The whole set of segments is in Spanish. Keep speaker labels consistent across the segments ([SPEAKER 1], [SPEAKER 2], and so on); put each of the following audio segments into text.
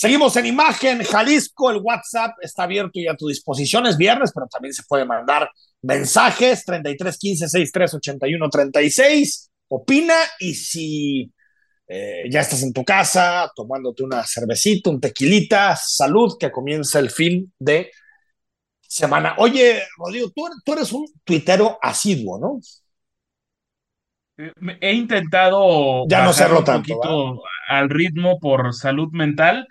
[SPEAKER 1] Seguimos en imagen, Jalisco, el WhatsApp está abierto y a tu disposición, es viernes, pero también se puede mandar mensajes, 33 15 63 81 36, opina y si eh, ya estás en tu casa tomándote una cervecita, un tequilita, salud, que comienza el fin de semana. Oye, Rodrigo, tú, tú eres un tuitero asiduo, ¿no?
[SPEAKER 2] Eh, he intentado
[SPEAKER 1] ya no
[SPEAKER 2] un
[SPEAKER 1] tanto,
[SPEAKER 2] poquito al ritmo por salud mental,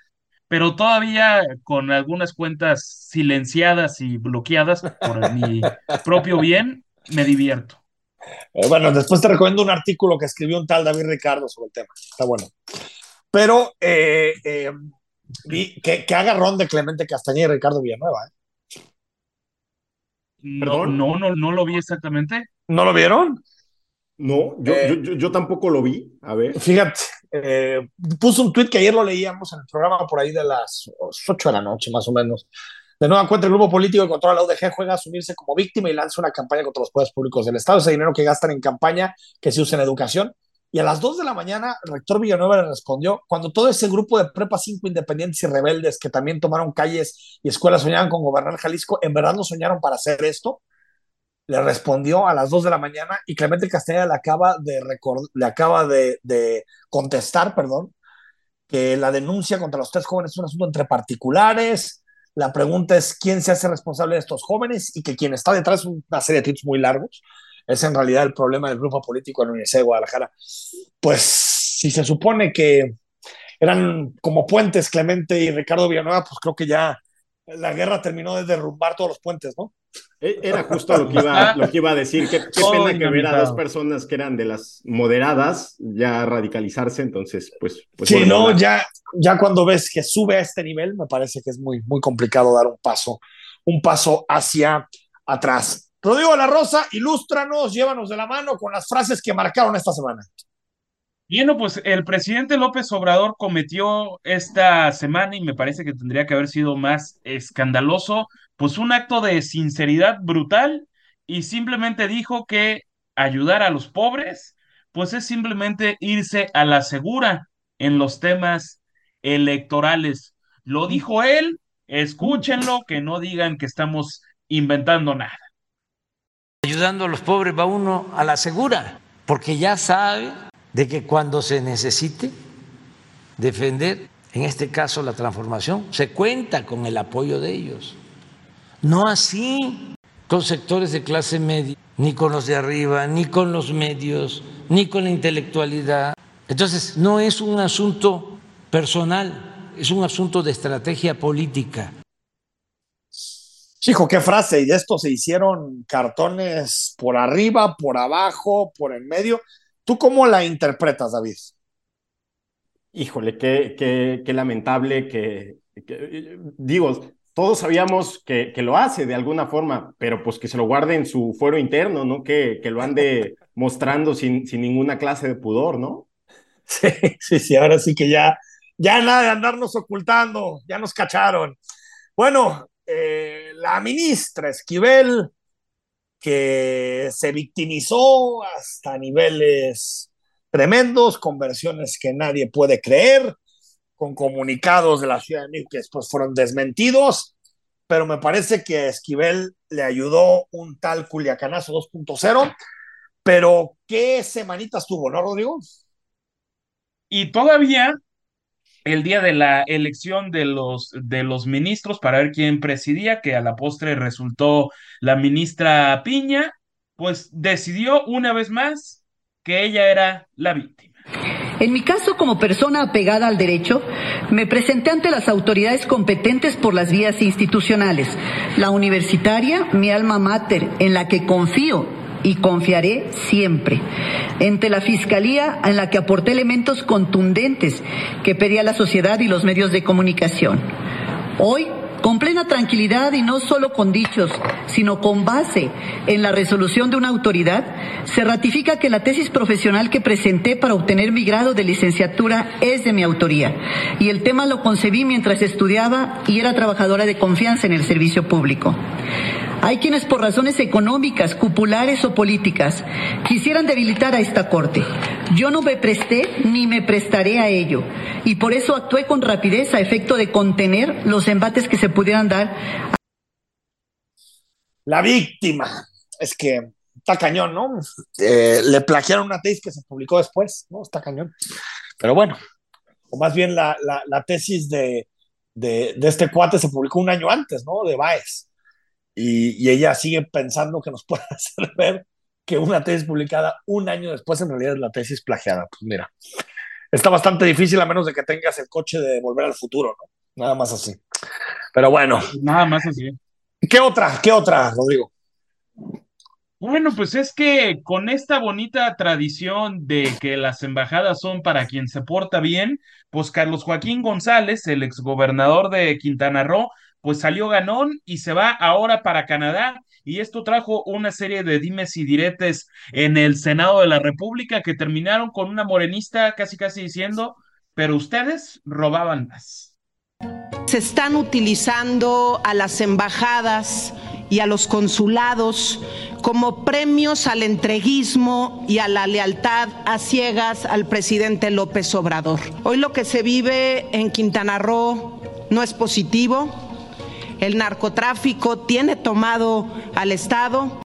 [SPEAKER 2] pero todavía con algunas cuentas silenciadas y bloqueadas por mi propio bien, me divierto.
[SPEAKER 1] Eh, bueno, después te recomiendo un artículo que escribió un tal David Ricardo sobre el tema. Está bueno. Pero eh, eh, que, que, agarrón de Clemente Castañeda y Ricardo Villanueva.
[SPEAKER 2] No, no, no, no lo vi exactamente.
[SPEAKER 1] ¿No lo vieron?
[SPEAKER 3] No, yo, yo, yo, tampoco lo vi. A ver.
[SPEAKER 1] Fíjate, puso un tweet que ayer lo leíamos en el programa por ahí de las 8 de la noche, más o menos de nueva cuenta, el grupo político que controla la UDG juega a asumirse como víctima y lanza una campaña contra los poderes públicos del Estado. Ese dinero que gastan en campaña, que se usa en educación. Y a las 2 de la mañana, el rector Villanueva le respondió, cuando todo ese grupo de prepa 5 independientes y rebeldes que también tomaron calles y escuelas soñaban con gobernar Jalisco, ¿en verdad no soñaron para hacer esto? Le respondió a las 2 de la mañana y Clemente Castañeda le acaba de, le acaba de, contestar, perdón, que la denuncia contra los tres jóvenes es un asunto entre particulares, la pregunta es quién se hace responsable de estos jóvenes y que quien está detrás de una serie de tweets muy largos. Es en realidad el problema del grupo político en Universidad de Guadalajara. Pues si se supone que eran como puentes Clemente y Ricardo Villanueva, pues creo que ya la guerra terminó de derrumbar todos los puentes, ¿no?
[SPEAKER 3] E, era justo lo que iba, lo que iba a decir. Qué, pena que ver a dos personas que eran de las moderadas ya radicalizarse, entonces, pues. pues
[SPEAKER 1] sí, no, ya, ya cuando ves que sube a este nivel, me parece que es muy, muy complicado dar un paso, un paso hacia atrás. Rodrigo de la Rosa, ilústranos, llévanos de la mano con las frases que marcaron esta semana.
[SPEAKER 2] Bueno, pues el presidente López Obrador cometió esta semana y me parece que tendría que haber sido más escandaloso, pues un acto de sinceridad brutal y simplemente dijo que ayudar a los pobres, pues es simplemente irse a la segura en los temas electorales. Lo dijo él, escúchenlo, que no digan que estamos inventando nada.
[SPEAKER 4] Ayudando a los pobres va uno a la segura, porque ya sabe de que cuando se necesite defender, en este caso la transformación, se cuenta con el apoyo de ellos. No así con sectores de clase media, ni con los de arriba, ni con los medios, ni con la intelectualidad. Entonces, no es un asunto personal, es un asunto de estrategia política.
[SPEAKER 1] Hijo, qué frase, y de esto se hicieron cartones por arriba, por abajo, por en medio. ¿Tú cómo la interpretas, David?
[SPEAKER 3] Híjole, qué, qué, qué lamentable que, digo, todos sabíamos que, que, lo hace de alguna forma, pero pues que se lo guarde en su fuero interno, ¿no? Que, que lo ande mostrando sin, sin ninguna clase de pudor, ¿no?
[SPEAKER 1] Sí, sí, sí, ahora sí que ya, ya nada de andarnos ocultando, ya nos cacharon. Bueno, eh, la ministra Esquivel que se victimizó hasta niveles tremendos, con versiones que nadie puede creer, con comunicados de la Ciudad de México que después fueron desmentidos, pero me parece que Esquivel le ayudó un tal Culiacanazo 2.0, pero qué semanitas tuvo, ¿no, Rodrigo?
[SPEAKER 2] Y todavía el día de la elección de los, de los ministros para ver quién presidía, que a la postre resultó la ministra Piña, pues decidió una vez más que ella era la víctima.
[SPEAKER 5] En mi caso, como persona apegada al derecho, me presenté ante las autoridades competentes por las vías institucionales. La universitaria, mi alma mater, en la que confío y confiaré siempre. Ante la Fiscalía, en la que aporté elementos contundentes que pedía la sociedad y los medios de comunicación. Hoy, con plena tranquilidad y no solo con dichos, sino con base en la resolución de una autoridad, se ratifica que la tesis profesional que presenté para obtener mi grado de licenciatura es de mi autoría y el tema lo concebí mientras estudiaba y era trabajadora de confianza en el servicio público. Hay quienes por razones económicas, cupulares o políticas quisieran debilitar a esta Corte. Yo no me presté ni me prestaré a ello y por eso actué con rapidez a efecto de contener los embates que se pudieran dar.
[SPEAKER 1] La víctima. Es que está cañón, ¿no? Eh, le plagiaron una tesis que se publicó después, ¿no? Está cañón. Pero bueno, o más bien la, la, la tesis de, de, de, este cuate se publicó un año antes, ¿no? De Baez. Y, y, ella sigue pensando que nos puede hacer ver que una tesis publicada un año después en realidad es la tesis plagiada. Pues mira, está bastante difícil a menos de que tengas el coche de volver al futuro, ¿no? Nada más así. Pero bueno.
[SPEAKER 2] Nada más así.
[SPEAKER 1] ¿Qué otra? ¿Qué otra, Rodrigo?
[SPEAKER 2] Bueno, pues es que con esta bonita tradición de que las embajadas son para quien se porta bien, pues Carlos Joaquín González, el exgobernador de Quintana Roo, pues salió ganón y se va ahora para Canadá. Y esto trajo una serie de dimes y diretes en el Senado de la República que terminaron con una morenista casi casi diciendo, pero ustedes robaban más.
[SPEAKER 6] Se están utilizando a las embajadas y a los consulados como premios al entreguismo y a la lealtad a ciegas al presidente López Obrador. Hoy lo que se vive en Quintana Roo no es positivo. El narcotráfico tiene tomado al Estado.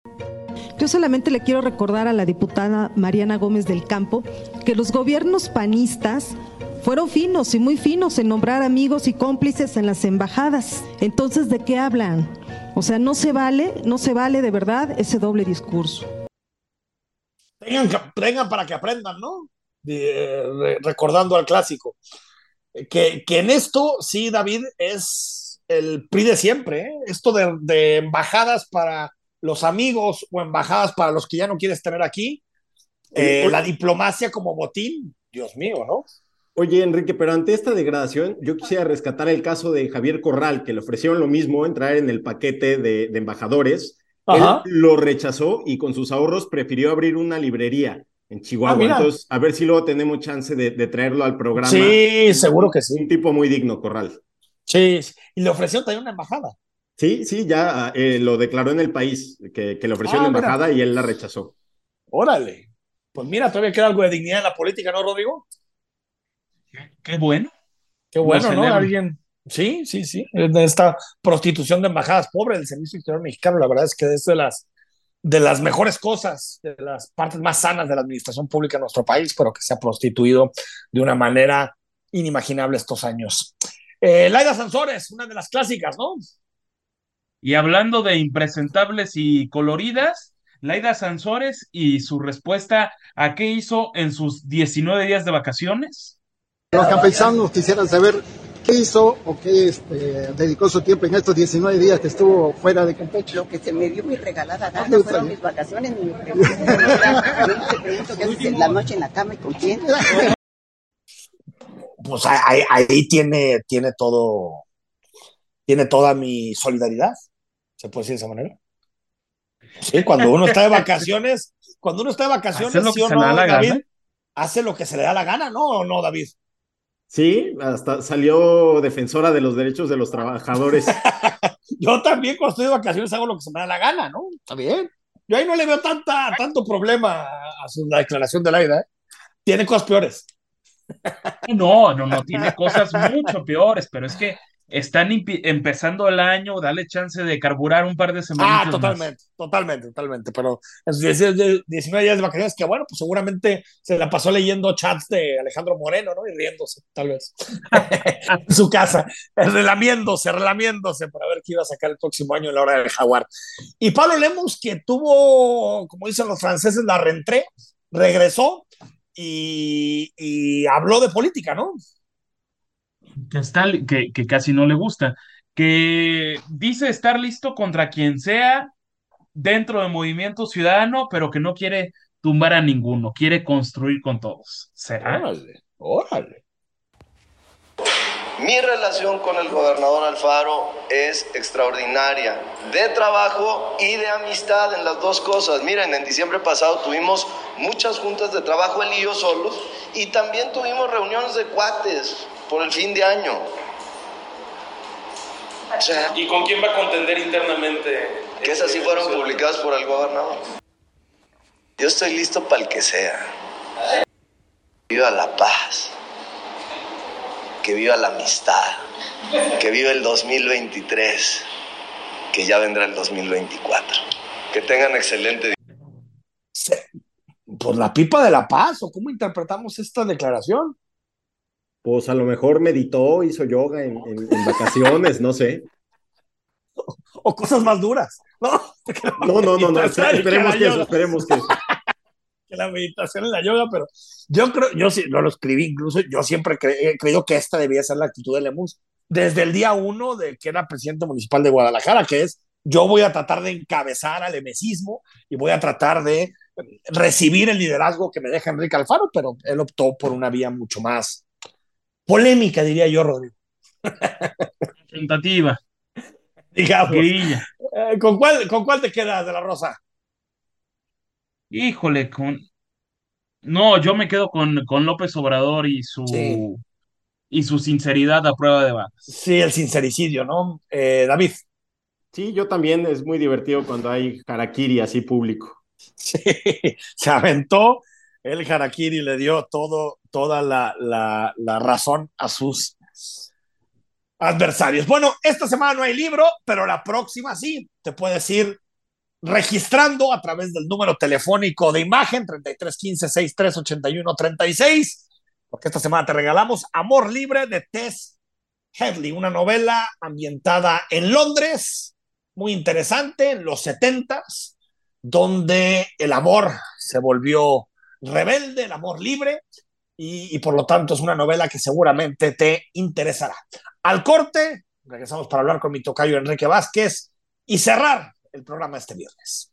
[SPEAKER 7] Yo solamente le quiero recordar a la diputada Mariana Gómez del Campo que los gobiernos panistas fueron finos y muy finos en nombrar amigos y cómplices en las embajadas. Entonces, ¿de qué hablan? O sea, no se vale, no se vale de verdad ese doble discurso.
[SPEAKER 1] Tengan, tengan para que aprendan, ¿no? De, recordando al clásico. Que, que, en esto, sí, David, es el PRI de siempre. ¿eh? Esto de, de, embajadas para los amigos o embajadas para los que ya no quieres tener aquí. Eh, la diplomacia como botín, Dios mío, ¿no?
[SPEAKER 3] Oye, Enrique, pero ante esta degradación, yo quisiera rescatar el caso de Javier Corral, que le ofrecieron lo mismo, entrar en el paquete de, de embajadores. Ajá. Él lo rechazó y con sus ahorros prefirió abrir una librería en Chihuahua. Ah, Entonces, a ver si luego tenemos chance de, de, traerlo al programa.
[SPEAKER 1] Sí, seguro que sí.
[SPEAKER 3] Un tipo muy digno, Corral.
[SPEAKER 1] Sí, y le ofreció también una embajada.
[SPEAKER 3] Sí, sí, ya eh, lo declaró en el país, que, que le ofreció ah, una embajada mira. y él la rechazó.
[SPEAKER 1] Órale. Pues mira, todavía queda algo de dignidad en la política, ¿no, Rodrigo?
[SPEAKER 2] Qué bueno.
[SPEAKER 1] Qué bueno, ¿no? Alguien. Sí, sí, sí. Esta prostitución de embajadas pobre del Servicio Exterior Mexicano, la verdad es que es de las, de las mejores cosas, de las partes más sanas de la administración pública en nuestro país, pero que se ha prostituido de una manera inimaginable estos años. Eh, Laida Sansores, una de las clásicas, ¿no?
[SPEAKER 2] Y hablando de impresentables y coloridas, Laida Sansores y su respuesta a qué hizo en sus 19 días de vacaciones.
[SPEAKER 8] Los campesanos quisieran saber qué hizo o qué este, dedicó su tiempo en estos 19 días que estuvo fuera de Campeche.
[SPEAKER 9] Lo que se me dio mi regalada gana fueron mis vacaciones. Pregunto qué haces en la noche en la cama y con quién.
[SPEAKER 1] Pues ahí, ahí tiene, tiene todo, tiene toda mi solidaridad, se puede decir de esa manera. Sí, cuando uno está de vacaciones, cuando uno está de vacaciones, ¿sí o no, David, hace lo que se le da la gana, ¿no? ¿O no, David?
[SPEAKER 3] Sí, hasta salió defensora de los derechos de los trabajadores.
[SPEAKER 1] Yo también cuando estoy de vacaciones hago lo que se me da la gana, ¿no? Está bien. Yo ahí no le veo tanta, tanto problema a su, la declaración de la ida. ¿eh? Tiene cosas peores.
[SPEAKER 2] No, no, no, tiene cosas mucho peores, pero es que están empezando el año, dale chance de carburar un par de semanas.
[SPEAKER 1] Ah, totalmente, más. totalmente, totalmente. Pero en sus 19 días de vacaciones, que bueno, pues seguramente se la pasó leyendo chats de Alejandro Moreno, ¿no? Y riéndose, tal vez. en su casa, relamiéndose, relamiéndose para ver qué iba a sacar el próximo año en la hora del jaguar. Y Pablo Lemos, que tuvo, como dicen los franceses, la rentré, regresó y, y habló de política, ¿no?
[SPEAKER 2] que, está, que, que casi no le gusta, que dice estar listo contra quien sea dentro del movimiento ciudadano, pero que no quiere tumbar a ninguno, quiere construir con todos. ¿Será?
[SPEAKER 1] Órale, órale.
[SPEAKER 10] Mi relación con el gobernador Alfaro es extraordinaria, de trabajo y de amistad en las dos cosas. Miren, en diciembre pasado tuvimos muchas juntas de trabajo, él y yo solos, y también tuvimos reuniones de cuates por el fin de año.
[SPEAKER 11] O sea, ¿Y con quién va a contender internamente?
[SPEAKER 10] que esas sí fueron publicadas por el gobernador. Yo estoy listo para el que sea. Viva la paz, que viva la amistad, que viva el 2023, que ya vendrá el 2024. Que tengan excelente día.
[SPEAKER 1] Pues la pipa de la paz, ¿o cómo interpretamos esta declaración?
[SPEAKER 3] Pues a lo mejor meditó, hizo yoga en, en, en vacaciones, no sé.
[SPEAKER 1] O, o, cosas más duras, ¿no?
[SPEAKER 3] No, no, no, no, esperemos que eso, esperemos que eso.
[SPEAKER 1] Que la meditación en la yoga, pero yo creo, yo sí, no lo escribí incluso, yo siempre he creído que esta debía ser la actitud de Lemus desde el día uno de que era presidente municipal de Guadalajara, que es yo voy a tratar de encabezar al emesismo y voy a tratar de recibir el liderazgo que me deja Enrique Alfaro, pero él optó por una vía mucho más polémica, diría yo, Rodrigo.
[SPEAKER 2] Tentativa.
[SPEAKER 1] Digamos. Eh, ¿con, cuál, ¿Con cuál te quedas de la Rosa?
[SPEAKER 2] Híjole, con. No, yo me quedo con, con López Obrador y su. Sí. Y su sinceridad a prueba de balas.
[SPEAKER 1] Sí, el sincericidio, ¿no? Eh, David.
[SPEAKER 3] Sí, yo también es muy divertido cuando hay harakiri así público.
[SPEAKER 1] Sí, se aventó el harakiri, le dio todo, toda la, la, la razón a sus adversarios. Bueno, esta semana no hay libro, pero la próxima sí. Te puedes ir registrando a través del número telefónico de imagen 3315-6381-36, porque esta semana te regalamos Amor Libre de Tess Headley, una novela ambientada en Londres, muy interesante, en los 70s, donde el amor se volvió rebelde, el amor libre, y, y, por lo tanto es una novela que seguramente te interesará. Al corte, regresamos para hablar con mi tocayo Enrique Vázquez y cerrar el programa este viernes.